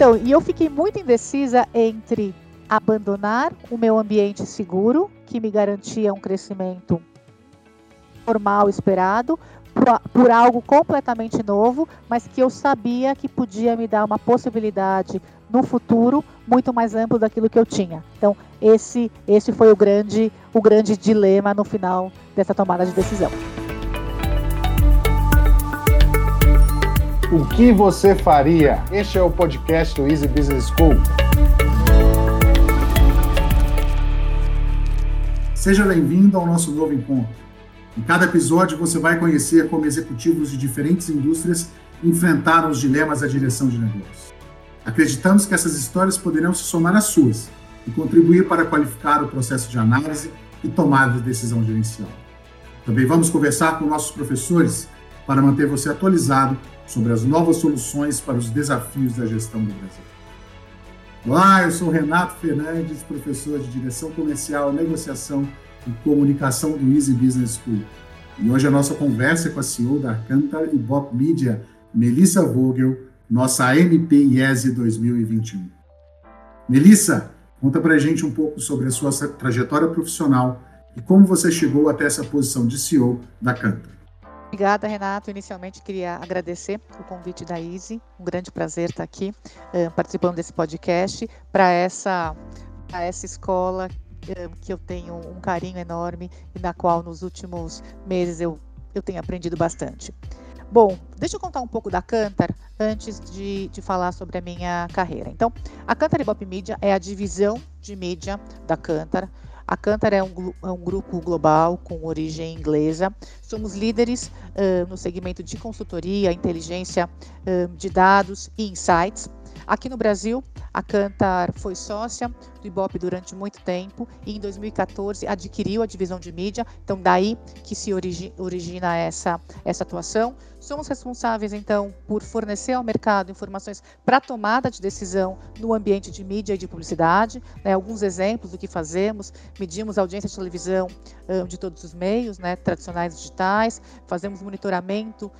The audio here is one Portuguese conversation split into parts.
Então, e eu fiquei muito indecisa entre abandonar o meu ambiente seguro, que me garantia um crescimento normal esperado, por, por, algo completamente novo, mas que eu sabia que podia me dar uma possibilidade no futuro muito mais amplo daquilo que eu tinha. Então, esse, esse foi o grande, o grande dilema no final dessa tomada de decisão. O que você faria? Este é o podcast do Easy Business School. Seja bem-vindo ao nosso novo encontro. Em cada episódio você vai conhecer como executivos de diferentes indústrias enfrentaram os dilemas da direção de negócio. Acreditamos que essas histórias poderão se somar às suas e contribuir para qualificar o processo de análise e tomada de decisão gerencial. Também vamos conversar com nossos professores para manter você atualizado sobre as novas soluções para os desafios da gestão do Brasil. Olá, eu sou Renato Fernandes, professor de Direção Comercial, Negociação e Comunicação do Easy Business School. E hoje a nossa conversa é com a CEO da Cantar e Bop Media, Melissa Vogel, nossa MP IESE 2021. Melissa, conta pra gente um pouco sobre a sua trajetória profissional e como você chegou até essa posição de CEO da Cantar. Obrigada, Renato. Inicialmente queria agradecer o convite da Easy. Um grande prazer estar aqui uh, participando desse podcast para essa, essa escola uh, que eu tenho um carinho enorme e na qual nos últimos meses eu, eu tenho aprendido bastante. Bom, deixa eu contar um pouco da Cantar antes de, de falar sobre a minha carreira. Então, a Cantar Ibope Media é a divisão de mídia da Cantar. A Cantar é um, é um, grupo global com origem inglesa. Somos líderes uh, no segmento de consultoria, inteligência uh, de dados e insights. Aqui no Brasil, a Cantar foi sócia do Ibope durante muito tempo e em 2014 adquiriu a divisão de mídia, então daí que se origi origina essa, essa atuação. Somos responsáveis, então, por fornecer ao mercado informações para tomada de decisão no ambiente de mídia e de publicidade. Né? Alguns exemplos do que fazemos: medimos a audiência de televisão de todos os meios, né, tradicionais digitais, fazemos monitoramento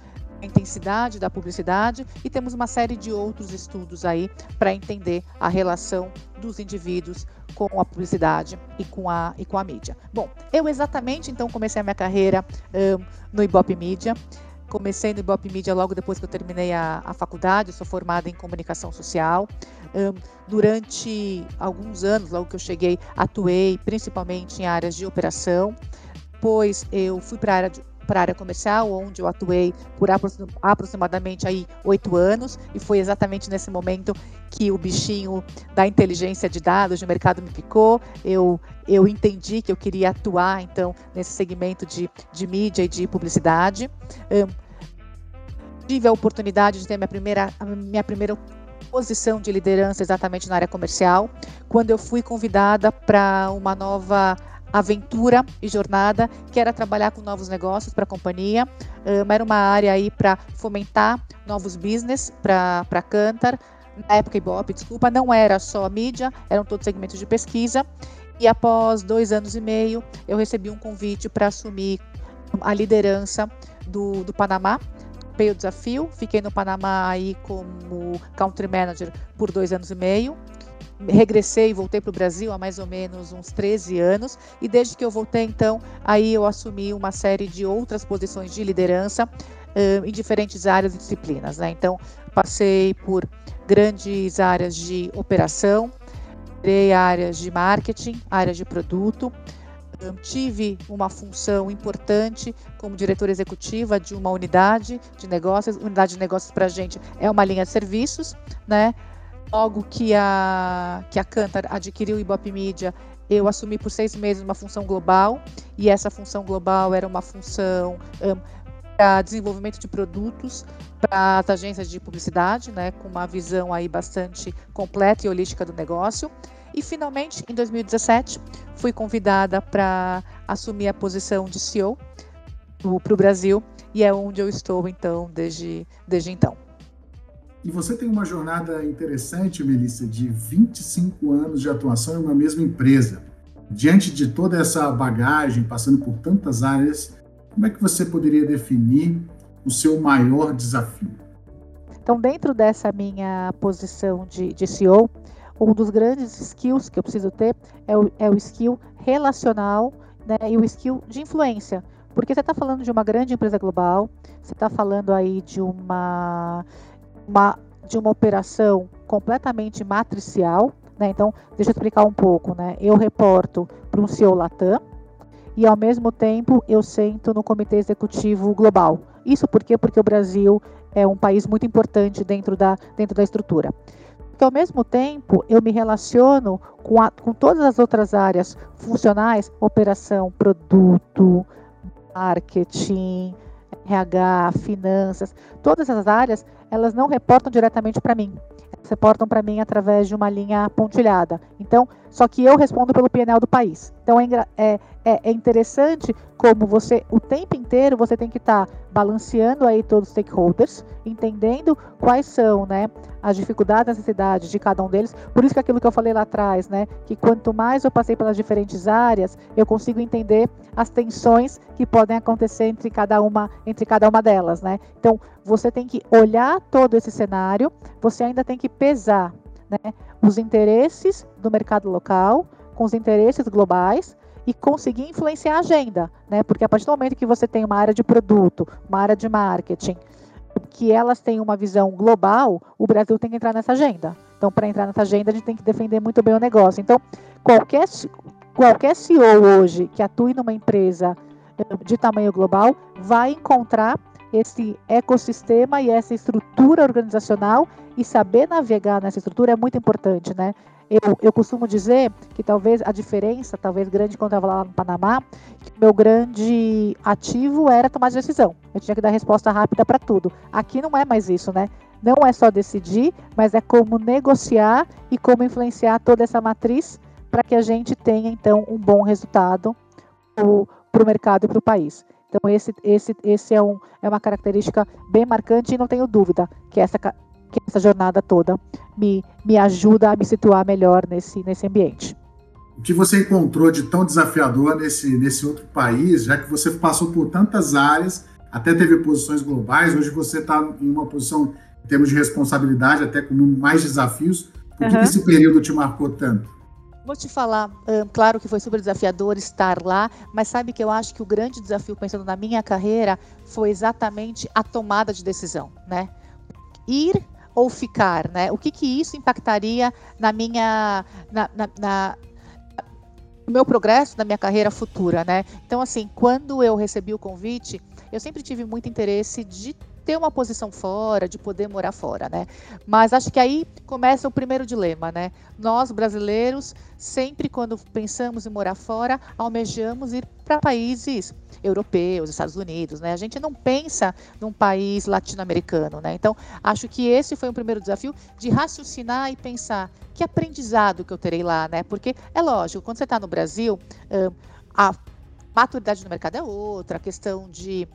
intensidade da publicidade e temos uma série de outros estudos aí para entender a relação dos indivíduos com a publicidade e com a, e com a mídia. Bom, eu exatamente então comecei a minha carreira um, no Ibope Mídia. Comecei no Ibope Mídia logo depois que eu terminei a, a faculdade, eu sou formada em comunicação social. Um, durante alguns anos, logo que eu cheguei, atuei principalmente em áreas de operação. Depois eu fui para a área de para a área comercial, onde eu atuei por aproximadamente aí oito anos, e foi exatamente nesse momento que o bichinho da inteligência de dados de mercado me picou. Eu, eu entendi que eu queria atuar, então, nesse segmento de, de mídia e de publicidade. Tive a oportunidade de ter minha primeira, minha primeira posição de liderança exatamente na área comercial, quando eu fui convidada para uma nova aventura e jornada, que era trabalhar com novos negócios para a companhia. Era uma área aí para fomentar novos business para a Cantar. Na época Ibope, desculpa, não era só mídia, eram todos segmentos de pesquisa. E após dois anos e meio, eu recebi um convite para assumir a liderança do, do Panamá. Topei o desafio, fiquei no Panamá aí como country manager por dois anos e meio regressei e voltei para o Brasil há mais ou menos uns 13 anos e desde que eu voltei então aí eu assumi uma série de outras posições de liderança uh, em diferentes áreas e disciplinas né? então passei por grandes áreas de operação áreas de marketing áreas de produto tive uma função importante como diretora executiva de uma unidade de negócios. Unidade de negócios para a gente é uma linha de serviços, né? Logo que a, que a Cantar adquiriu o Ibope Media, eu assumi por seis meses uma função global, e essa função global era uma função um, para desenvolvimento de produtos para as agências de publicidade, né, com uma visão aí bastante completa e holística do negócio. E finalmente, em 2017, fui convidada para assumir a posição de CEO para o Brasil, e é onde eu estou então desde, desde então. E você tem uma jornada interessante, Melissa, de 25 anos de atuação em uma mesma empresa. Diante de toda essa bagagem, passando por tantas áreas, como é que você poderia definir o seu maior desafio? Então, dentro dessa minha posição de, de CEO, um dos grandes skills que eu preciso ter é o, é o skill relacional né, e o skill de influência. Porque você está falando de uma grande empresa global, você está falando aí de uma, uma, de uma operação completamente matricial. Né? Então, deixa eu explicar um pouco. Né? Eu reporto para um CEO Latam e, ao mesmo tempo, eu sento no Comitê Executivo Global. Isso por quê? Porque o Brasil é um país muito importante dentro da, dentro da estrutura que ao mesmo tempo eu me relaciono com, a, com todas as outras áreas funcionais, operação, produto, marketing, RH, finanças, todas essas áreas, elas não reportam diretamente para mim. Elas reportam para mim através de uma linha pontilhada. Então, só que eu respondo pelo PNL do país. Então, é, é, é, é interessante como você, o tempo inteiro, você tem que estar tá balanceando aí todos os stakeholders, entendendo quais são, né, as dificuldades, as necessidades de cada um deles. Por isso que aquilo que eu falei lá atrás, né, que quanto mais eu passei pelas diferentes áreas, eu consigo entender as tensões que podem acontecer entre cada uma, entre cada uma delas, né? Então, você tem que olhar todo esse cenário, você ainda tem que pesar, né, os interesses do mercado local com os interesses globais e conseguir influenciar a agenda, né? Porque a partir do momento que você tem uma área de produto, uma área de marketing, que elas têm uma visão global, o Brasil tem que entrar nessa agenda. Então, para entrar nessa agenda, a gente tem que defender muito bem o negócio. Então, qualquer, qualquer CEO hoje que atue numa empresa eh, de tamanho global vai encontrar esse ecossistema e essa estrutura organizacional e saber navegar nessa estrutura é muito importante, né? Eu, eu costumo dizer que talvez a diferença, talvez grande quando eu estava lá no Panamá, que o meu grande ativo era tomar decisão. Eu tinha que dar resposta rápida para tudo. Aqui não é mais isso, né? Não é só decidir, mas é como negociar e como influenciar toda essa matriz para que a gente tenha, então, um bom resultado para o mercado e para o país. Então, esse, esse, esse é, um, é uma característica bem marcante e não tenho dúvida que essa, que essa jornada toda me, me ajuda a me situar melhor nesse, nesse ambiente. O que você encontrou de tão desafiador nesse, nesse outro país, já que você passou por tantas áreas, até teve posições globais, hoje você está em uma posição, em termos de responsabilidade, até com mais desafios. Por que, uhum. que esse período te marcou tanto? Vou te falar, claro que foi super desafiador estar lá, mas sabe que eu acho que o grande desafio, pensando na minha carreira, foi exatamente a tomada de decisão, né? Ir ou ficar, né? O que que isso impactaria na minha, na, na, na no meu progresso, na minha carreira futura, né? Então, assim, quando eu recebi o convite, eu sempre tive muito interesse de ter uma posição fora, de poder morar fora, né? Mas acho que aí começa o primeiro dilema, né? Nós brasileiros, sempre quando pensamos em morar fora, almejamos ir para países europeus, Estados Unidos, né? A gente não pensa num país latino-americano, né? Então, acho que esse foi o primeiro desafio de raciocinar e pensar que aprendizado que eu terei lá, né? Porque é lógico, quando você está no Brasil, a maturidade no mercado é outra, a questão de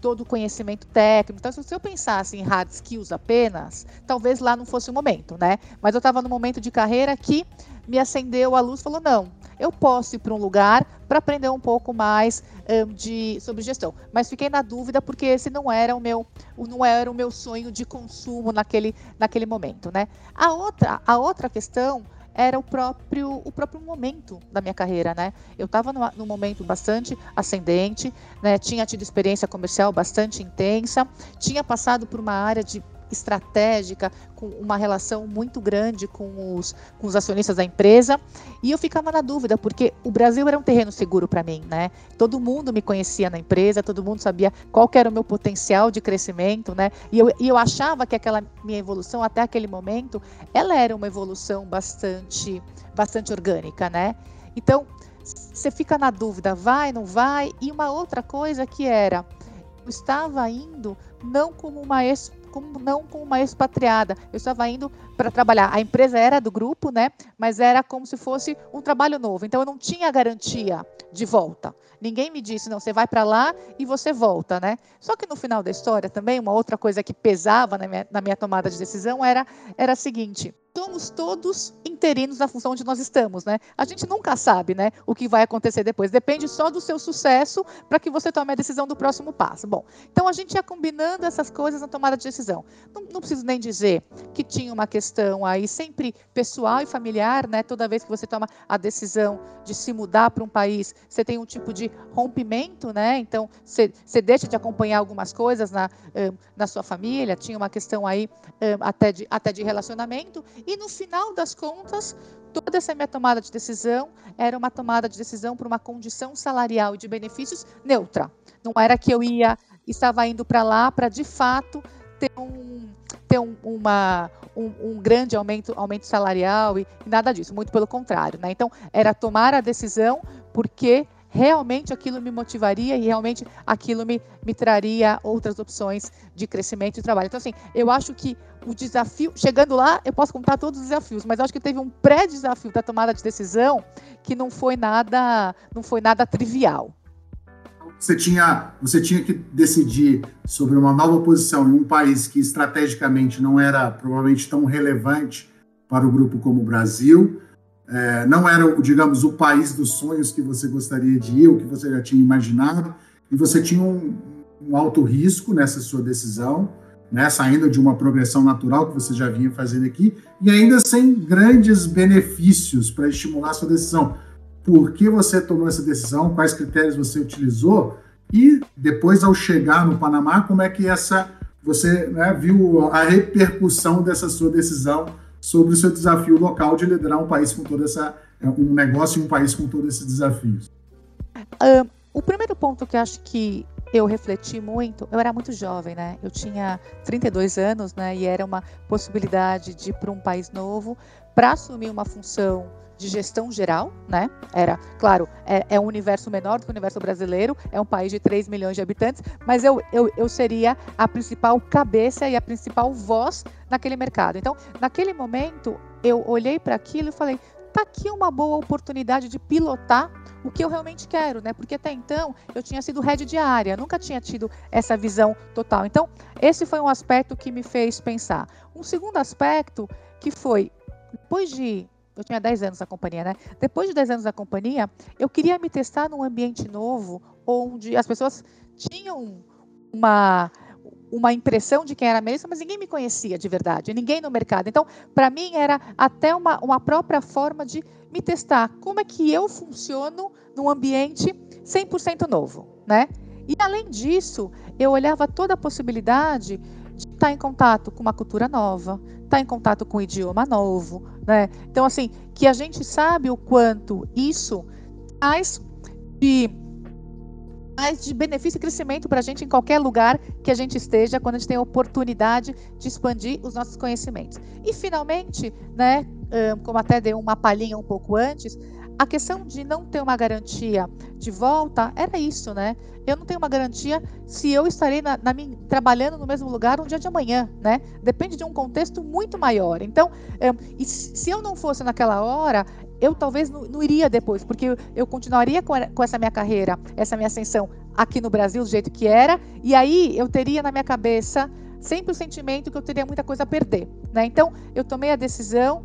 todo o conhecimento técnico. Então, se eu pensasse em hard skills apenas, talvez lá não fosse o momento, né? Mas eu estava no momento de carreira que me acendeu a luz falou: não, eu posso ir para um lugar para aprender um pouco mais um, de, sobre gestão. Mas fiquei na dúvida porque esse não era o meu, não era o meu sonho de consumo naquele, naquele momento, né? A outra, a outra questão era o próprio, o próprio momento da minha carreira, né? Eu estava num momento bastante ascendente, né? Tinha tido experiência comercial bastante intensa, tinha passado por uma área de estratégica, com uma relação muito grande com os, com os acionistas da empresa. E eu ficava na dúvida, porque o Brasil era um terreno seguro para mim, né? Todo mundo me conhecia na empresa, todo mundo sabia qual era o meu potencial de crescimento, né? E eu, e eu achava que aquela minha evolução, até aquele momento, ela era uma evolução bastante, bastante orgânica, né? Então, você fica na dúvida, vai, não vai? E uma outra coisa que era, eu estava indo não como uma ex como não como uma expatriada. Eu estava indo para trabalhar. A empresa era do grupo, né? Mas era como se fosse um trabalho novo. Então eu não tinha garantia de volta. Ninguém me disse, não, você vai para lá e você volta, né? Só que no final da história também, uma outra coisa que pesava na minha, na minha tomada de decisão era, era a seguinte: somos todos interinos na função onde nós estamos, né? A gente nunca sabe, né, o que vai acontecer depois. Depende só do seu sucesso para que você tome a decisão do próximo passo. Bom, então a gente ia combinando essas coisas na tomada de decisão. Não, não preciso nem dizer que tinha uma questão aí sempre pessoal e familiar, né? Toda vez que você toma a decisão de se mudar para um país, você tem um tipo de rompimento, né? Então você, você deixa de acompanhar algumas coisas na, na sua família. Tinha uma questão aí até de, até de relacionamento e no final das contas, toda essa minha tomada de decisão era uma tomada de decisão por uma condição salarial e de benefícios neutra. Não era que eu ia, estava indo para lá para de fato ter um, ter um, uma, um, um, grande aumento, aumento salarial e, e nada disso, muito pelo contrário. Né? Então, era tomar a decisão porque realmente aquilo me motivaria e realmente aquilo me, me traria outras opções de crescimento e trabalho. Então, assim, eu acho que o desafio, chegando lá, eu posso contar todos os desafios, mas eu acho que teve um pré-desafio da tomada de decisão que não foi nada, não foi nada trivial. Você tinha, você tinha que decidir sobre uma nova posição em um país que estrategicamente não era provavelmente tão relevante para o grupo como o Brasil é, não era, digamos, o país dos sonhos que você gostaria de ir, ou que você já tinha imaginado, e você tinha um, um alto risco nessa sua decisão, né, saindo de uma progressão natural que você já vinha fazendo aqui, e ainda sem grandes benefícios para estimular a sua decisão. Por que você tomou essa decisão? Quais critérios você utilizou? E depois, ao chegar no Panamá, como é que essa você né, viu a repercussão dessa sua decisão sobre o seu desafio local de liderar um país com toda essa um negócio em um país com todos esses desafios. Uh, o primeiro ponto que acho que eu refleti muito, eu era muito jovem, né? Eu tinha 32 anos, né? E era uma possibilidade de ir para um país novo para assumir uma função de gestão geral, né? Era, claro, é, é, um universo menor do que o universo brasileiro, é um país de 3 milhões de habitantes, mas eu, eu, eu seria a principal cabeça e a principal voz naquele mercado. Então, naquele momento, eu olhei para aquilo e falei: tá aqui uma boa oportunidade de pilotar o que eu realmente quero, né? Porque até então eu tinha sido head de área, nunca tinha tido essa visão total. Então, esse foi um aspecto que me fez pensar. Um segundo aspecto que foi depois de eu tinha 10 anos na companhia, né? Depois de 10 anos na companhia, eu queria me testar num ambiente novo, onde as pessoas tinham uma uma impressão de quem era Melissa, mas ninguém me conhecia de verdade, ninguém no mercado. Então, para mim, era até uma, uma própria forma de me testar. Como é que eu funciono num ambiente 100% novo, né? E, além disso, eu olhava toda a possibilidade de estar em contato com uma cultura nova, estar em contato com um idioma novo, né? Então, assim, que a gente sabe o quanto isso traz de, de benefício e crescimento para a gente em qualquer lugar que a gente esteja, quando a gente tem a oportunidade de expandir os nossos conhecimentos. E, finalmente, né, como até deu uma palhinha um pouco antes, a questão de não ter uma garantia de volta era isso, né? Eu não tenho uma garantia se eu estarei na, na minha, trabalhando no mesmo lugar um dia de amanhã, né? Depende de um contexto muito maior. Então, é, se eu não fosse naquela hora, eu talvez não, não iria depois, porque eu, eu continuaria com, com essa minha carreira, essa minha ascensão aqui no Brasil do jeito que era, e aí eu teria na minha cabeça sempre o sentimento que eu teria muita coisa a perder, né? Então, eu tomei a decisão,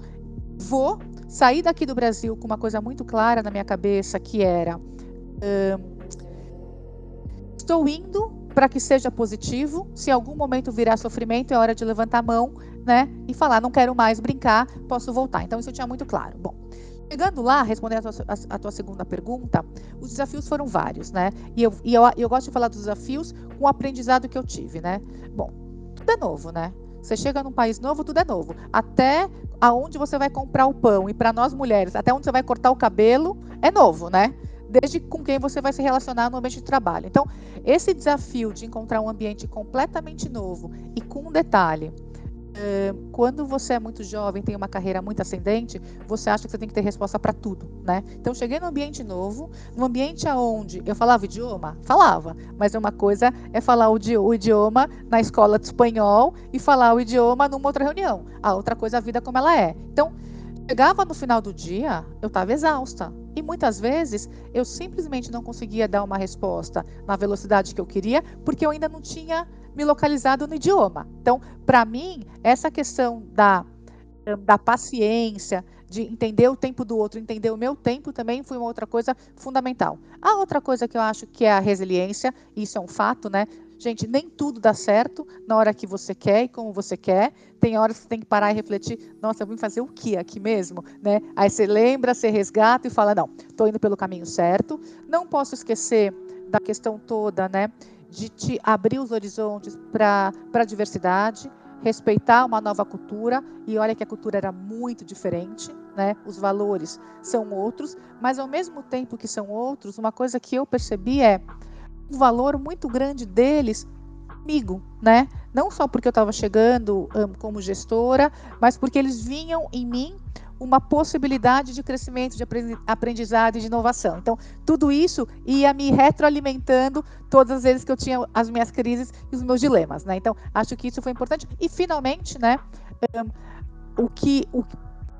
vou saí daqui do Brasil com uma coisa muito clara na minha cabeça, que era: estou indo para que seja positivo. Se em algum momento virar sofrimento, é hora de levantar a mão, né? E falar: não quero mais brincar, posso voltar. Então, isso eu tinha muito claro. Bom. Chegando lá, respondendo a tua, a, a tua, segunda pergunta, os desafios foram vários, né? E eu, e eu, eu gosto de falar dos desafios com o aprendizado que eu tive, né? Bom, tudo é novo, né? Você chega num país novo, tudo é novo. Até aonde você vai comprar o pão. E para nós mulheres, até onde você vai cortar o cabelo, é novo, né? Desde com quem você vai se relacionar no ambiente de trabalho. Então, esse desafio de encontrar um ambiente completamente novo e com um detalhe, quando você é muito jovem, tem uma carreira muito ascendente, você acha que você tem que ter resposta para tudo, né? Então, cheguei num ambiente novo, num ambiente onde eu falava idioma, falava, mas uma coisa é falar o, idioma na escola de espanhol e falar o idioma numa outra reunião. A outra coisa a vida como ela é. Então, chegava no final do dia, eu estava exausta. E muitas vezes eu simplesmente não conseguia dar uma resposta na velocidade que eu queria, porque eu ainda não tinha me localizado no idioma. Então, para mim, essa questão da da paciência, de entender o tempo do outro, entender o meu tempo também foi uma outra coisa fundamental. A outra coisa que eu acho que é a resiliência, isso é um fato, né? Gente, nem tudo dá certo na hora que você quer e como você quer. Tem horas que você tem que parar e refletir, nossa, eu vim fazer o que aqui mesmo? Né? Aí você lembra, você resgata e fala, não, estou indo pelo caminho certo. Não posso esquecer da questão toda, né? De te abrir os horizontes para a diversidade, respeitar uma nova cultura, e olha que a cultura era muito diferente, né? Os valores são outros, mas ao mesmo tempo que são outros, uma coisa que eu percebi é um valor muito grande deles comigo, né? Não só porque eu estava chegando um, como gestora, mas porque eles vinham em mim uma possibilidade de crescimento, de aprendizado e de inovação. Então, tudo isso ia me retroalimentando todas as vezes que eu tinha as minhas crises e os meus dilemas, né? Então, acho que isso foi importante. E finalmente, né, um, o que o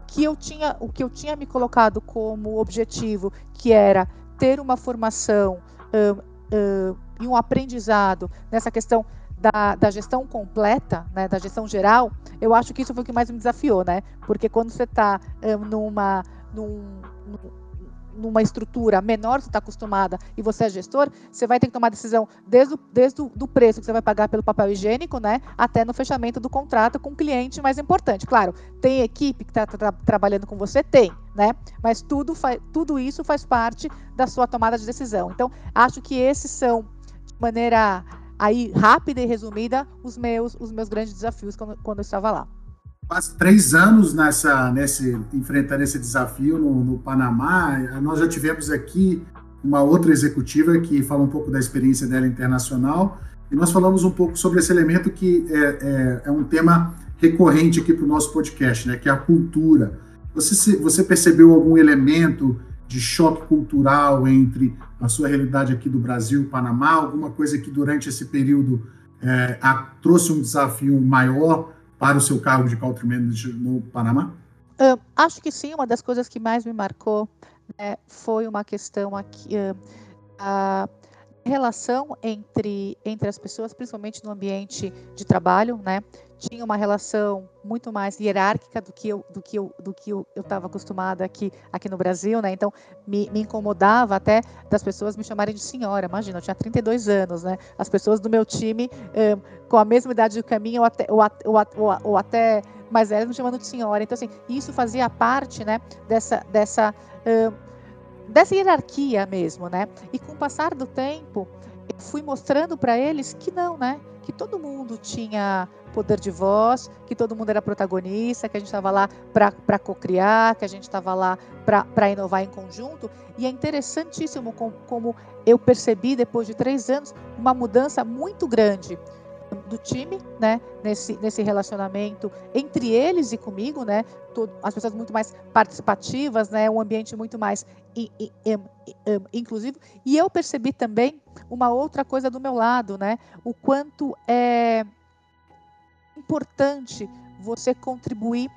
que eu tinha, o que eu tinha me colocado como objetivo, que era ter uma formação um, uh, e um aprendizado nessa questão da, da, gestão completa, né, da gestão geral, eu acho que isso foi o que mais me desafiou, né? Porque quando você está um, numa, num, numa estrutura menor que você está acostumada e você é gestor, você vai ter que tomar decisão desde, o, desde o do preço que você vai pagar pelo papel higiênico, né, até no fechamento do contrato com o cliente mais importante. Claro, tem equipe que está tra trabalhando com você? Tem, né? Mas tudo, tudo isso faz parte da sua tomada de decisão. Então, acho que esses são, de maneira aí rápida e resumida, os meus, os meus grandes desafios quando, quando eu estava lá quase três anos nessa, nesse, enfrentando esse desafio no, no, Panamá. Nós já tivemos aqui uma outra executiva que fala um pouco da experiência dela internacional e nós falamos um pouco sobre esse elemento que é, é, é um tema recorrente aqui para o nosso podcast, né, que é a cultura. Você, você percebeu algum elemento de choque cultural entre a sua realidade aqui do Brasil Panamá? Alguma coisa que durante esse período é, a, trouxe um desafio maior para o seu cargo de country manager no Panamá? Uh, acho que sim. Uma das coisas que mais me marcou né, foi uma questão aqui, uh, a relação entre, entre as pessoas, principalmente no ambiente de trabalho, né? tinha uma relação muito mais hierárquica do que eu do que eu do que eu estava acostumada aqui aqui no Brasil, né? Então me, me, incomodava até das pessoas me chamarem de senhora. Imagina, eu tinha 32 anos, né? As pessoas do meu time um, com a mesma idade do caminho ou até ou, ou, ou, ou até mais velhas me chamando de senhora. Então assim, isso fazia parte, né? Dessa dessa um, dessa hierarquia mesmo, né? E com o passar do tempo eu fui mostrando para eles que não, né? Que todo mundo tinha poder de voz, que todo mundo era protagonista, que a gente estava lá para cocriar, que a gente estava lá para inovar em conjunto. E é interessantíssimo como, como eu percebi, depois de três anos, uma mudança muito grande do time, né, nesse, nesse relacionamento entre eles e comigo, né, todo, as pessoas muito mais participativas, né, um ambiente muito mais in, in, in, inclusivo. E eu percebi também uma outra coisa do meu lado, né, o quanto é importante você contribuir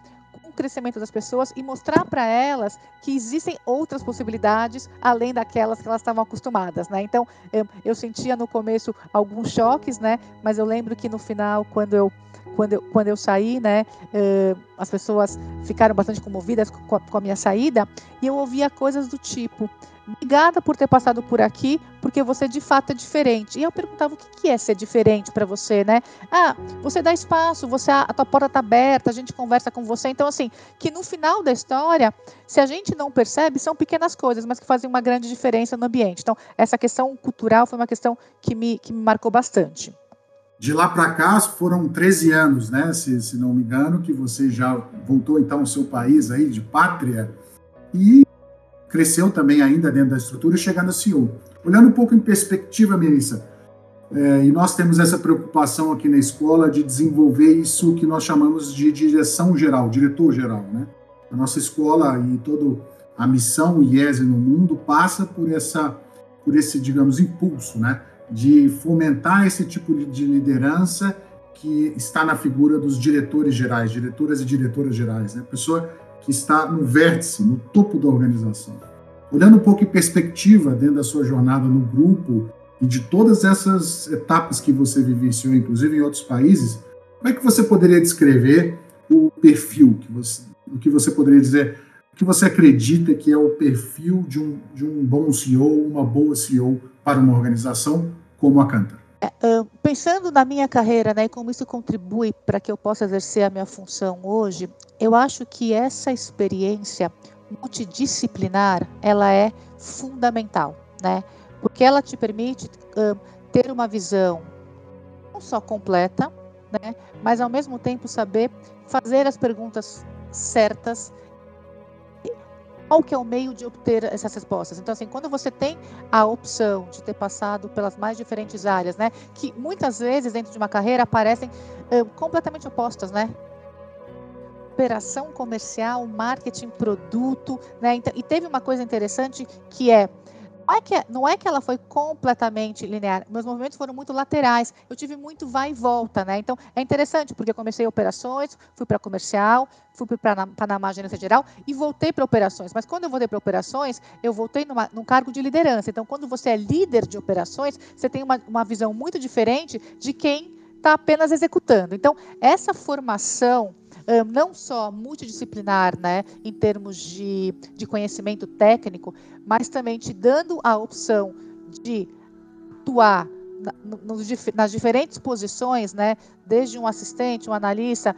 crescimento das pessoas e mostrar para elas que existem outras possibilidades além daquelas que elas estavam acostumadas, né? Então, eu, eu sentia no começo alguns choques, né? Mas eu lembro que no final, quando eu quando eu, quando eu saí, né, uh, as pessoas ficaram bastante comovidas com a, com a minha saída e eu ouvia coisas do tipo: Obrigada por ter passado por aqui, porque você de fato é diferente. E eu perguntava o que é ser diferente para você, né? Ah, você dá espaço, você a tua porta está aberta, a gente conversa com você. Então, assim, que no final da história, se a gente não percebe, são pequenas coisas, mas que fazem uma grande diferença no ambiente. Então, essa questão cultural foi uma questão que me, que me marcou bastante. De lá para cá foram 13 anos, né? Se, se não me engano, que você já voltou então ao seu país aí de pátria. E cresceu também ainda dentro da estrutura, chegando a CEO. Olhando um pouco em perspectiva, Melissa, é, e nós temos essa preocupação aqui na escola de desenvolver isso que nós chamamos de direção geral, diretor geral, né? A nossa escola e toda a missão IESE no mundo passa por essa, por esse, digamos, impulso, né? De fomentar esse tipo de liderança que está na figura dos diretores gerais, diretoras e diretoras gerais, né? Pessoa que está no vértice, no topo da organização. Olhando um pouco em perspectiva dentro da sua jornada no grupo e de todas essas etapas que você vivenciou, inclusive em outros países, como é que você poderia descrever o perfil que você, o que você poderia dizer, o que você acredita que é o perfil de um, de um bom CEO, uma boa CEO para uma organização como a Cantor? É, pensando na minha carreira, né, e como isso contribui para que eu possa exercer a minha função hoje, eu acho que essa experiência multidisciplinar, ela é fundamental, né? Porque ela te permite ter uma visão não só completa, né, mas ao mesmo tempo saber fazer as perguntas certas qual que é o meio de obter essas respostas. Então, assim, quando você tem a opção de ter passado pelas mais diferentes áreas, né, que muitas vezes dentro de uma carreira aparecem uh, completamente opostas, né? Operação comercial, marketing, produto, né? Então, e teve uma coisa interessante que é não é, que, não é que ela foi completamente linear, meus movimentos foram muito laterais, eu tive muito vai e volta, né? Então é interessante, porque eu comecei operações, fui para comercial, fui para Panamá Gerência Geral e voltei para operações. Mas quando eu voltei para operações, eu voltei numa, num cargo de liderança. Então, quando você é líder de operações, você tem uma, uma visão muito diferente de quem está apenas executando. Então, essa formação não só multidisciplinar, né, em termos de, de conhecimento técnico, mas também te dando a opção de atuar nas diferentes posições, né? Desde um assistente, um analista,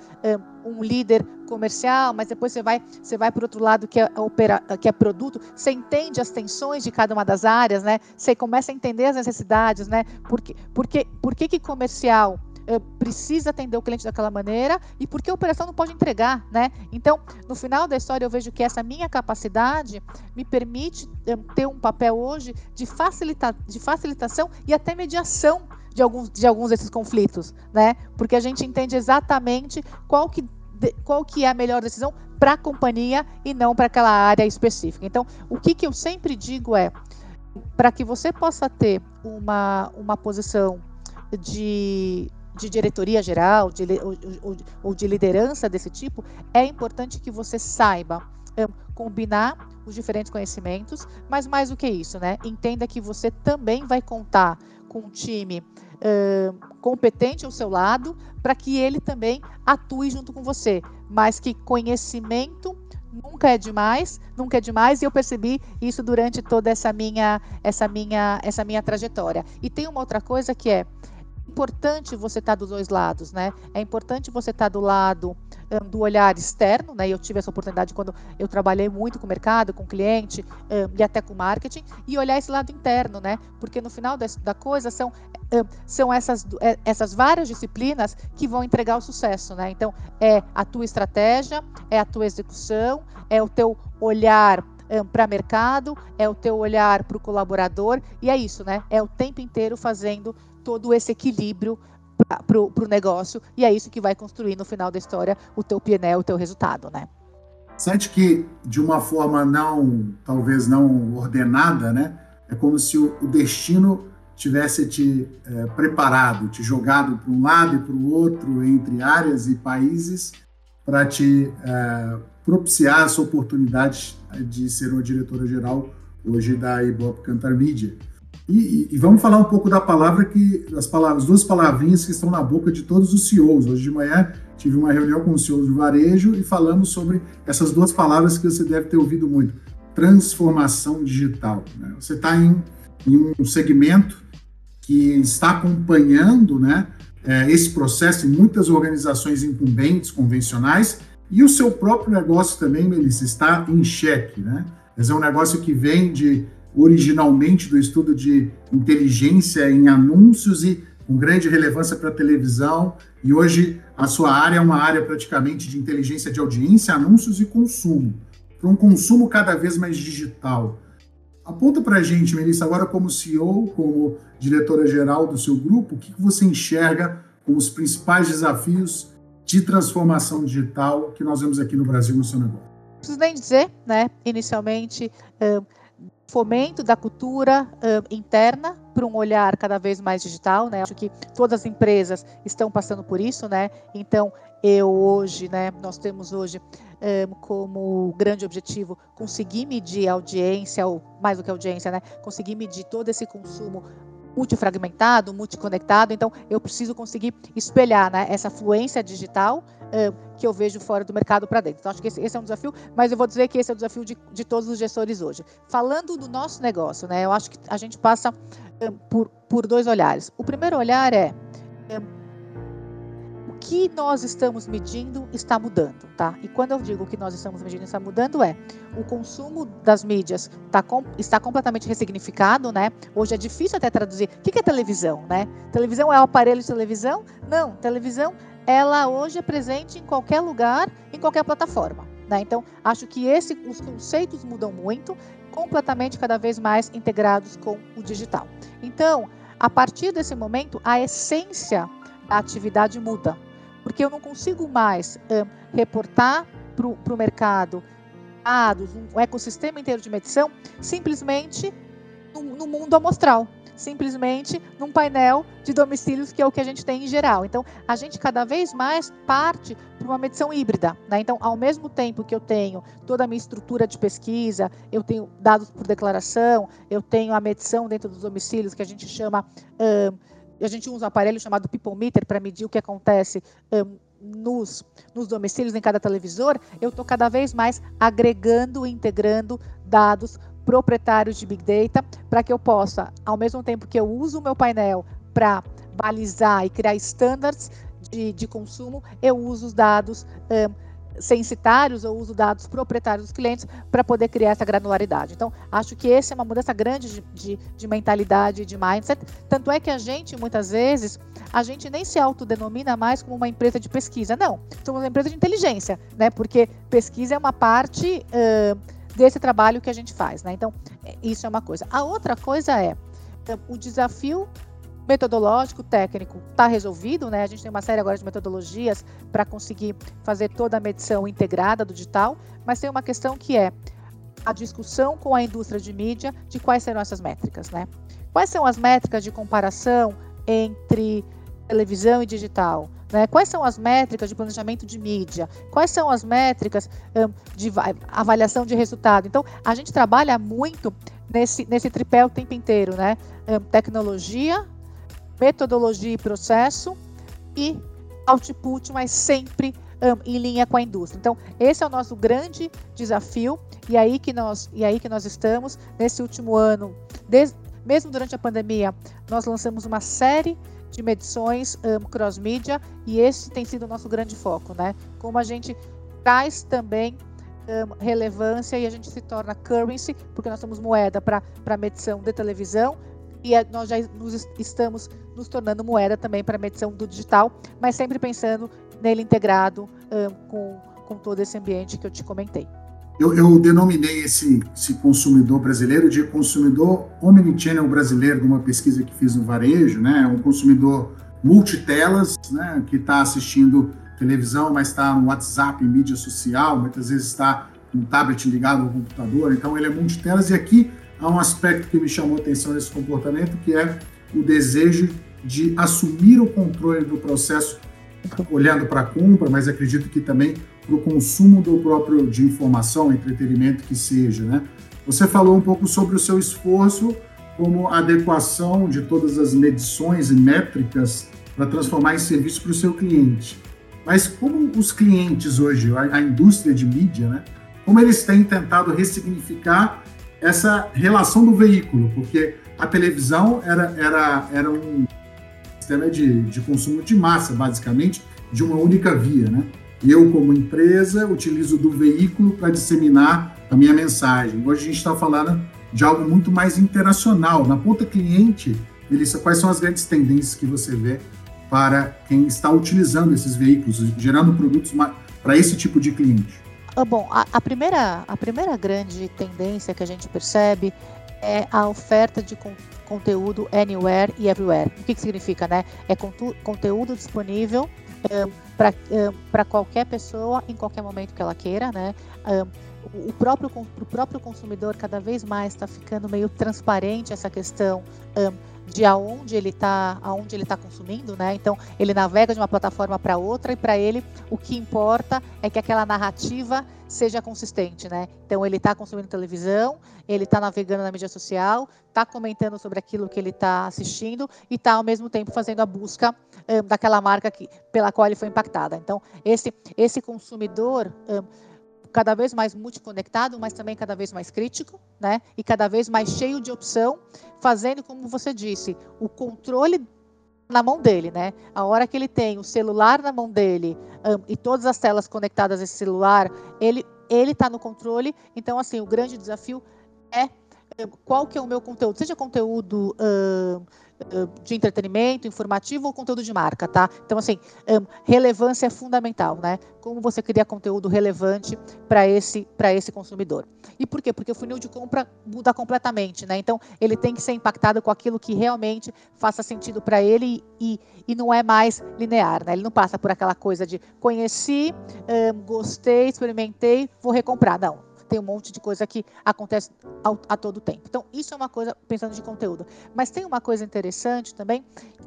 um líder comercial, mas depois você vai, você vai para o outro lado que é, opera, que é produto. Você entende as tensões de cada uma das áreas, né? Você começa a entender as necessidades, né? Porque, porque, por que, que comercial precisa atender o cliente daquela maneira e porque a operação não pode entregar, né? Então, no final da história, eu vejo que essa minha capacidade me permite ter um papel hoje de, facilita de facilitação e até mediação de alguns, de alguns desses conflitos, né? Porque a gente entende exatamente qual que, qual que é a melhor decisão para a companhia e não para aquela área específica. Então, o que, que eu sempre digo é, para que você possa ter uma, uma posição de de diretoria geral de, ou, ou, ou, de liderança desse tipo, é importante que você saiba um, combinar os diferentes conhecimentos, mas mais do que isso, né? Entenda que você também vai contar com um time um, competente ao seu lado para que ele também atue junto com você, mas que conhecimento nunca é demais, nunca é demais, e eu percebi isso durante toda essa minha essa minha essa minha trajetória. E tem uma outra coisa que é importante você estar tá dos dois lados, né? É importante você estar tá do lado do olhar externo, né? Eu tive essa oportunidade quando eu trabalhei muito com o mercado, com o cliente um, e até com marketing, e olhar esse lado interno, né? Porque no final da coisa são, um, são essas, é, essas várias disciplinas que vão entregar o sucesso, né? Então, é a tua estratégia, é a tua execução, é o teu olhar para mercado, é o teu olhar para o colaborador, e é isso, né? É o tempo inteiro fazendo todo esse equilíbrio para o negócio, e é isso que vai construir no final da história o teu PNL, o teu resultado, né? Sente que, de uma forma não, talvez não ordenada, né? É como se o, destino tivesse te é, preparado, te jogado para um lado e para o outro, entre áreas e países, para te é, propiciar essa oportunidade de ser uma diretora geral hoje da Ibope Cantar Media. E, e, vamos falar um pouco da palavra que as palavras, duas palavrinhas que estão na boca de todos os CEOs. Hoje de manhã tive uma reunião com os CEOs de varejo e falamos sobre essas duas palavras que você deve ter ouvido muito: transformação digital. Né? Você está em, em, um segmento que está acompanhando, né, é, esse processo em muitas organizações incumbentes, convencionais, e o seu próprio negócio também, Melissa, está em xeque, né? Mas é um negócio que vem de originalmente do estudo de inteligência em anúncios e com grande relevância para a televisão, e hoje a sua área é uma área praticamente de inteligência de audiência, anúncios e consumo, para um consumo cada vez mais digital. Aponta para a gente, Melissa, agora como CEO, como diretora-geral do seu grupo, o que você enxerga como os principais desafios de transformação digital que nós vemos aqui no Brasil no seu negócio? Não preciso nem dizer, né? Inicialmente, fomento da cultura uh, interna para um olhar cada vez mais digital, né? Acho que todas as empresas estão passando por isso, né? Então, eu hoje, né? Nós temos hoje um, como grande objetivo conseguir medir a audiência, ou mais do que audiência, né? Conseguir medir todo esse consumo multifragmentado, multiconectado, então eu preciso conseguir espelhar né, essa fluência digital que eu vejo fora do mercado para dentro. Então, acho que esse, esse, é um desafio, mas eu vou dizer que esse é o desafio de, de todos os gestores hoje. Falando do nosso negócio, né, eu acho que a gente passa por, por dois olhares. O primeiro olhar é que nós estamos medindo está mudando, tá? E quando eu digo que nós estamos medindo está mudando é o consumo das mídias tá com, está completamente ressignificado, né? Hoje é difícil até traduzir. O que é televisão, né? Televisão é o aparelho de televisão? Não, televisão ela hoje é presente em qualquer lugar, em qualquer plataforma. Né? Então, acho que esse, os conceitos mudam muito, completamente cada vez mais integrados com o digital. Então, a partir desse momento, a essência da atividade muda porque eu não consigo mais reportar para o mercado dados, um ecossistema inteiro de medição, simplesmente no, no mundo amostral simplesmente num painel de domicílios, que é o que a gente tem em geral. Então, a gente cada vez mais parte para uma medição híbrida. Né? Então, ao mesmo tempo que eu tenho toda a minha estrutura de pesquisa, eu tenho dados por declaração, eu tenho a medição dentro dos domicílios, que a gente chama. Um, a gente usa um aparelho chamado People Meter para medir o que acontece um, nos, nos domicílios em cada televisor, eu estou cada vez mais agregando e integrando dados proprietários de Big Data para que eu possa, ao mesmo tempo que eu uso o meu painel para balizar e criar standards de, de consumo, eu uso os dados um, censitários ou uso dados proprietários dos clientes para poder criar essa granularidade. Então, acho que essa é uma mudança grande de, de, de mentalidade, de mindset. Tanto é que a gente, muitas vezes, a gente nem se autodenomina mais como uma empresa de pesquisa. Não, somos uma empresa de inteligência, né? Porque pesquisa é uma parte uh, desse trabalho que a gente faz, né? Então, isso é uma coisa. A outra coisa é o desafio metodológico, técnico, está resolvido, né? A gente tem uma série agora de metodologias para conseguir fazer toda a medição integrada do digital, mas tem uma questão que é a discussão com a indústria de mídia de quais serão essas métricas, né? Quais são as métricas de comparação entre televisão e digital? Né? Quais são as métricas de planejamento de mídia? Quais são as métricas um, de avaliação de resultado? Então, a gente trabalha muito nesse, nesse tripé o tempo inteiro, né? Um, tecnologia, metodologia e processo e output, mas sempre um, em linha com a indústria. Então, esse é o nosso grande desafio e aí que nós e aí que nós estamos nesse último ano, mesmo durante a pandemia, nós lançamos uma série medições um, cross-mídia e esse tem sido o nosso grande foco, né? Como a gente traz também um, relevância e a gente se torna currency, porque nós somos moeda para medição de televisão, e é, nós já nos, estamos nos tornando moeda também para a medição do digital, mas sempre pensando nele integrado um, com, com todo esse ambiente que eu te comentei. Eu, eu denominei esse, esse, consumidor brasileiro de consumidor omnichannel brasileiro, numa pesquisa que fiz no varejo, né? Um consumidor multitelas, né? Que está assistindo televisão, mas está no WhatsApp, em mídia social, muitas vezes está com tablet ligado ao computador, então ele é multitelas. E aqui há um aspecto que me chamou a atenção nesse comportamento, que é o desejo de assumir o controle do processo, olhando para a compra, mas acredito que também para o consumo do próprio de informação, entretenimento que seja, né? Você falou um pouco sobre o seu esforço como adequação de todas as medições e métricas para transformar em serviço para o seu cliente. Mas como os clientes hoje, a, a indústria de mídia, né? Como eles têm tentado ressignificar essa relação do veículo, porque a televisão era, era, era um sistema de, de consumo de massa, basicamente, de uma única via, né? Eu, como empresa, utilizo do veículo para disseminar a minha mensagem. Hoje a gente está falando de algo muito mais internacional. Na ponta cliente, Melissa, quais são as grandes tendências que você vê para quem está utilizando esses veículos, gerando produtos para esse tipo de cliente? Ah, bom, a, a, primeira, a primeira grande tendência que a gente percebe é a oferta de con conteúdo anywhere e everywhere. O que, que significa, né? É conteúdo disponível um, para qualquer pessoa em qualquer momento que ela queira, né? O próprio, o próprio consumidor cada vez mais está ficando meio transparente essa questão de aonde ele está, aonde ele está consumindo, né? Então ele navega de uma plataforma para outra e para ele o que importa é que aquela narrativa seja consistente, né? Então ele está consumindo televisão, ele está navegando na mídia social, está comentando sobre aquilo que ele está assistindo e está ao mesmo tempo fazendo a busca um, daquela marca que, pela qual ele foi impactada. Então esse esse consumidor um, cada vez mais multiconectado, mas também cada vez mais crítico, né? E cada vez mais cheio de opção, fazendo como você disse, o controle na mão dele, né? A hora que ele tem o celular na mão dele um, e todas as telas conectadas a esse celular, ele ele está no controle. Então, assim, o grande desafio é qual que é o meu conteúdo, seja conteúdo uh, de entretenimento, informativo ou conteúdo de marca, tá? Então, assim, relevância é fundamental, né? Como você cria conteúdo relevante para esse, esse consumidor. E por quê? Porque o funil de compra muda completamente, né? Então, ele tem que ser impactado com aquilo que realmente faça sentido para ele e, e não é mais linear, né? Ele não passa por aquela coisa de conheci, gostei, experimentei, vou recomprar. Não tem um monte de coisa que acontece ao, a todo tempo. Então, isso é uma coisa pensando de conteúdo. Mas tem uma coisa interessante também,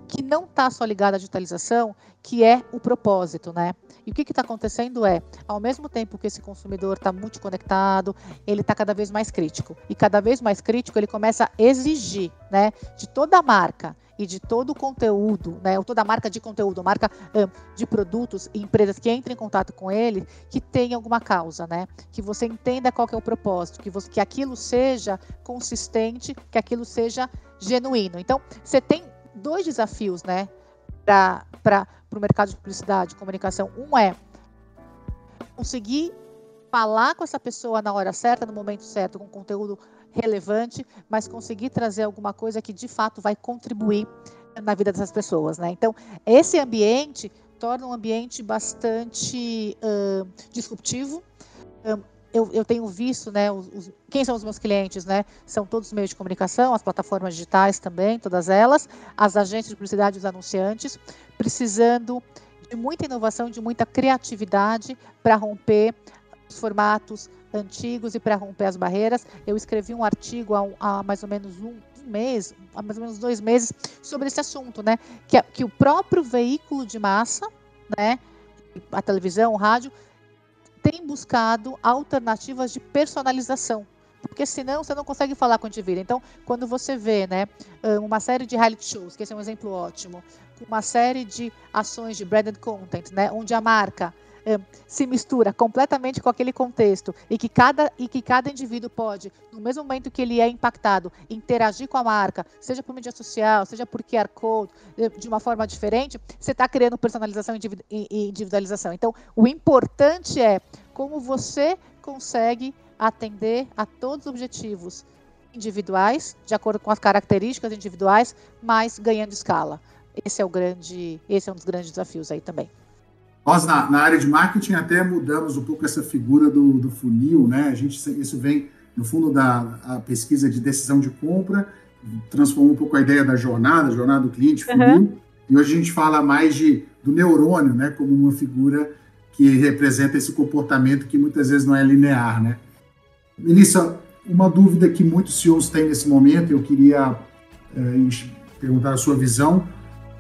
que não está só ligada à digitalização, que é o propósito, né? E o que está acontecendo é, ao mesmo tempo que esse consumidor está muito conectado, ele está cada vez mais crítico. E cada vez mais crítico, ele começa a exigir, né, de toda a marca e de todo o conteúdo, né, ou toda a marca de conteúdo, marca um, de produtos e empresas que entrem em contato com ele, que tenha alguma causa, né? Que você entenda qual é o propósito, que, você, que aquilo seja consistente, que aquilo seja genuíno. Então, você tem dois desafios, né, para o mercado de publicidade, comunicação. Um é conseguir falar com essa pessoa na hora certa, no momento certo, com conteúdo relevante, mas conseguir trazer alguma coisa que de fato vai contribuir na vida dessas pessoas, né? Então, esse ambiente torna um ambiente bastante uh, disruptivo. Um, eu, eu, tenho visto, né, os, os, quem são os meus clientes, né? São todos os meios de comunicação, as plataformas digitais também, todas elas, as agências de publicidade, os anunciantes, precisando de muita inovação, de muita criatividade para romper os formatos antigos e para romper as barreiras. Eu escrevi um artigo há, há mais ou menos um, mês, há mais ou menos dois meses, sobre esse assunto, né? Que, é, que o próprio veículo de massa, né? A televisão, o rádio, tem buscado alternativas de personalização. Porque senão você não consegue falar com o indivíduo. Então, quando você vê né, uma série de reality shows, que esse é um exemplo ótimo, uma série de ações de branded content, né, onde a marca se mistura completamente com aquele contexto e que cada e que cada indivíduo pode, no mesmo momento que ele é impactado, interagir com a marca, seja por mídia social, seja por QR code, de uma forma diferente, você está criando personalização e individualização. Então, o importante é como você consegue atender a todos os objetivos individuais, de acordo com as características individuais, mas ganhando escala. Esse é o grande, esse é um dos grandes desafios aí também. Nós, na, na, área de marketing, até mudamos um pouco essa figura do, do funil, né? A gente, isso vem, no fundo, da pesquisa de decisão de compra, transformou um pouco a ideia da jornada, jornada do cliente, funil, uhum. e hoje a gente fala mais de, do neurônio, né? Como uma figura que representa esse comportamento que muitas vezes não é linear, né? Melissa, uma dúvida que muitos CEOs têm nesse momento, eu queria é, perguntar a sua visão,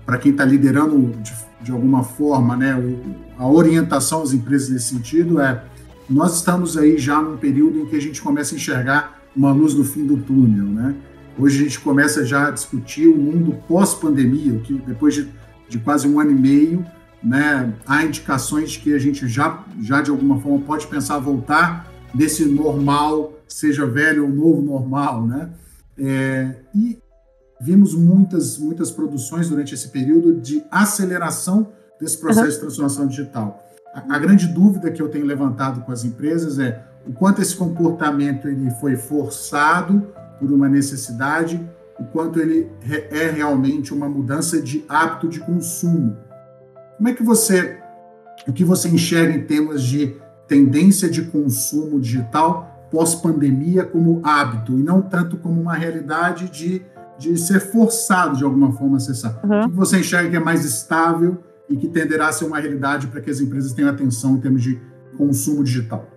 para quem está liderando de, de, alguma forma né, a orientação às empresas nesse sentido é nós estamos aí já num período em que a gente começa a enxergar uma luz no fim do túnel, né? Hoje a gente começa já a discutir o mundo pós-pandemia, que depois de, de, quase um ano e meio, né, há indicações de que a gente já, já de alguma forma pode pensar voltar desse normal, seja velho ou novo normal, né? É, e vimos muitas, muitas produções durante esse período de aceleração desse processo uhum. de transformação digital. A, a, grande dúvida que eu tenho levantado com as empresas é o quanto esse comportamento ele foi forçado por uma necessidade, o quanto ele é realmente uma mudança de hábito de consumo. Como é que você, o que você enxerga em termos de tendência de consumo digital pós-pandemia como hábito e não tanto como uma realidade de de ser forçado de alguma forma a acessar. Uhum. O que você enxerga que é mais estável e que tenderá a ser uma realidade para que as empresas tenham atenção em termos de consumo digital?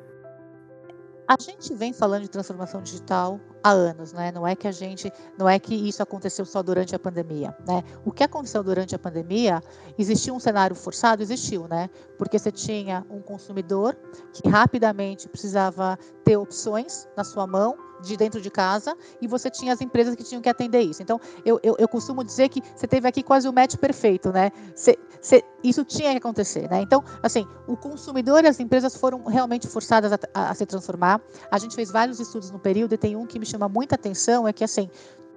A gente vem falando de transformação digital há anos, né? Não é que a gente, não é que isso aconteceu só durante a pandemia, né? O que aconteceu durante a pandemia, existiu um cenário forçado, existiu, né? Porque você tinha um consumidor que rapidamente precisava ter opções na sua mão de dentro de casa e você tinha as empresas que tinham que atender isso. Então, eu, eu, eu costumo dizer que você teve aqui quase o match perfeito, né? Você, você, isso tinha que acontecer, né? Então, assim, o consumidor e as empresas foram realmente forçadas a, a, a se transformar. A gente fez vários estudos no período e tem um que me chama muita atenção, é que, assim,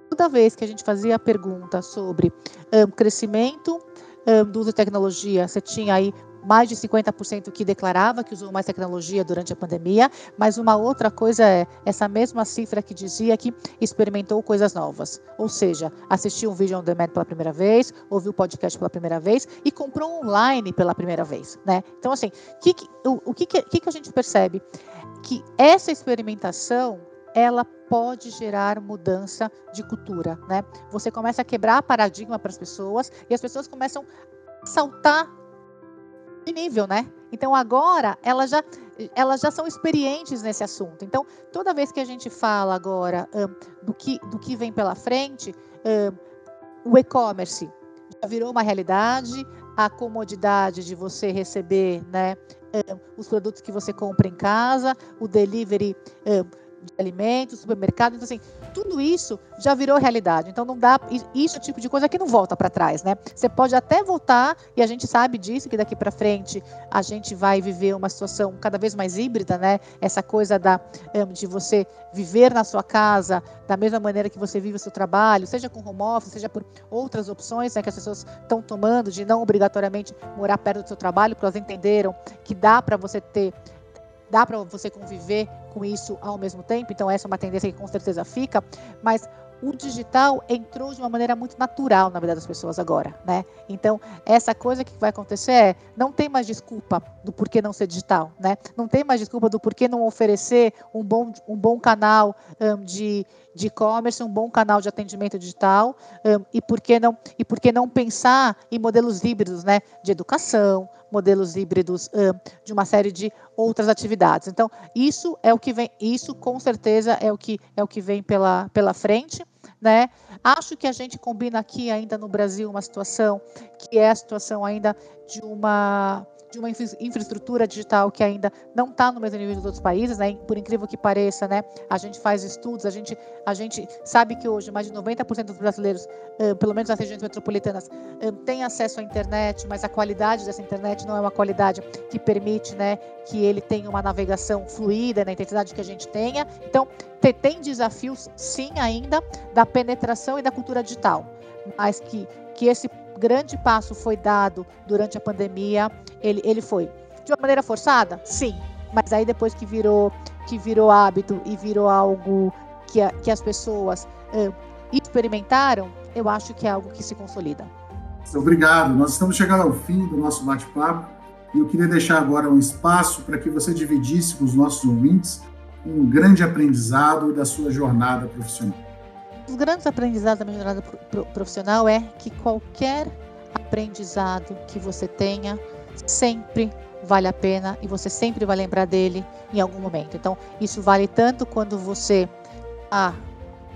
toda vez que a gente fazia a pergunta sobre um, crescimento um, do uso de tecnologia, você tinha aí mais de 50% que declarava que usou mais tecnologia durante a pandemia, mas uma outra coisa é essa mesma cifra que dizia que experimentou coisas novas, ou seja, assistiu um vídeo on demand pela primeira vez, ouviu o podcast pela primeira vez e comprou online pela primeira vez, né? Então, assim, que, o, o que, que, que a gente percebe? Que essa experimentação ela pode gerar mudança de cultura, né? Você começa a quebrar paradigma para as pessoas e as pessoas começam a saltar nível, né? Então agora elas já, elas já são experientes nesse assunto. Então toda vez que a gente fala agora um, do, que, do que vem pela frente, um, o e-commerce já virou uma realidade, a comodidade de você receber, né, um, os produtos que você compra em casa, o delivery de alimentos, supermercado, então assim, tudo isso já virou realidade. Então não dá isso é o tipo de coisa que não volta para trás, né? Você pode até voltar e a gente sabe disso que daqui para frente a gente vai viver uma situação cada vez mais híbrida, né? Essa coisa da de você viver na sua casa da mesma maneira que você vive o seu trabalho, seja com home office, seja por outras opções né, que as pessoas estão tomando de não obrigatoriamente morar perto do seu trabalho, porque elas entenderam que dá para você ter dá para você conviver com isso ao mesmo tempo, então essa é uma tendência que com certeza fica, mas o digital entrou de uma maneira muito natural na vida das pessoas agora, né? Então, essa coisa que vai acontecer é, não tem mais desculpa do porquê não ser digital, né? Não tem mais desculpa do porquê não oferecer um bom, um bom canal um, de de e-commerce, um bom canal de atendimento digital um, e por que não e não pensar em modelos híbridos, né, de educação, modelos híbridos um, de uma série de outras atividades. Então, isso é o que vem, isso com certeza é o que é o que vem pela pela frente, né? Acho que a gente combina aqui ainda no Brasil uma situação que é a situação ainda de uma de uma infraestrutura digital que ainda não está no mesmo nível dos outros países, né? Por incrível que pareça, né? A gente faz estudos, a gente, a gente sabe que hoje mais de 90% dos brasileiros, pelo menos nas regiões metropolitanas, têm acesso à internet, mas a qualidade dessa internet não é uma qualidade que permite, né, que ele tenha uma navegação fluida na intensidade que a gente tenha. Então, tem desafios, sim, ainda da penetração e da cultura digital, mas que que esse grande passo foi dado durante a pandemia, ele, ele foi. De uma maneira forçada, sim, mas aí depois que virou que virou hábito e virou algo que, a, que as pessoas experimentaram, eu acho que é algo que se consolida. Obrigado. Nós estamos chegando ao fim do nosso bate-papo e eu queria deixar agora um espaço para que você dividisse com os nossos ouvintes um grande aprendizado da sua jornada profissional dos grandes aprendizados da minha jornada profissional é que qualquer aprendizado que você tenha sempre vale a pena e você sempre vai lembrar dele em algum momento. Então, isso vale tanto quando você ah,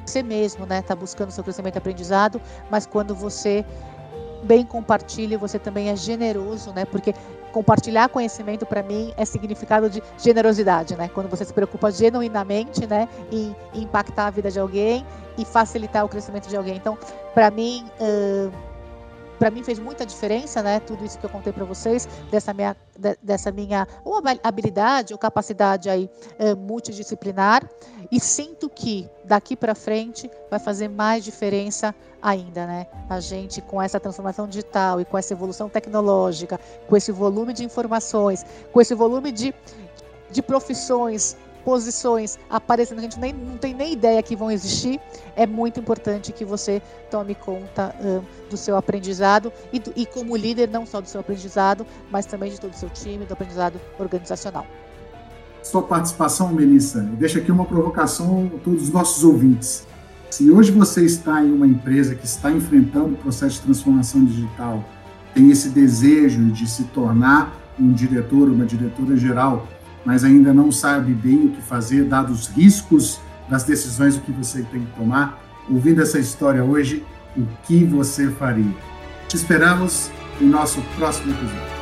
você mesmo, né, está buscando seu crescimento e aprendizado, mas quando você bem compartilha, você também é generoso, né? Porque compartilhar conhecimento para mim é significado de generosidade, né? Quando você se preocupa genuinamente, né, em, impactar a vida de alguém e facilitar o crescimento de alguém. Então, para mim, uh, para mim fez muita diferença, né? Tudo isso que eu contei para vocês dessa minha dessa minha ou habilidade ou capacidade aí uh, multidisciplinar e sinto que daqui para frente vai fazer mais diferença ainda, né? A gente com essa transformação digital e com essa evolução tecnológica, com esse volume de informações, com esse volume de de profissões posições aparecendo, a gente nem, não tem nem ideia que vão existir, é muito importante que você tome conta uh, do seu aprendizado e, do, e como líder, não só do seu aprendizado, mas também de todo o seu time, do aprendizado organizacional. Sua participação, Melissa, deixa aqui uma provocação a todos os nossos ouvintes. Se hoje você está em uma empresa que está enfrentando o processo de transformação digital, tem esse desejo de se tornar um diretor, uma diretora geral, mas ainda não sabe bem o que fazer, dados os riscos das decisões, o que você tem que tomar. Ouvindo essa história hoje, o que você faria? Te esperamos em nosso próximo episódio.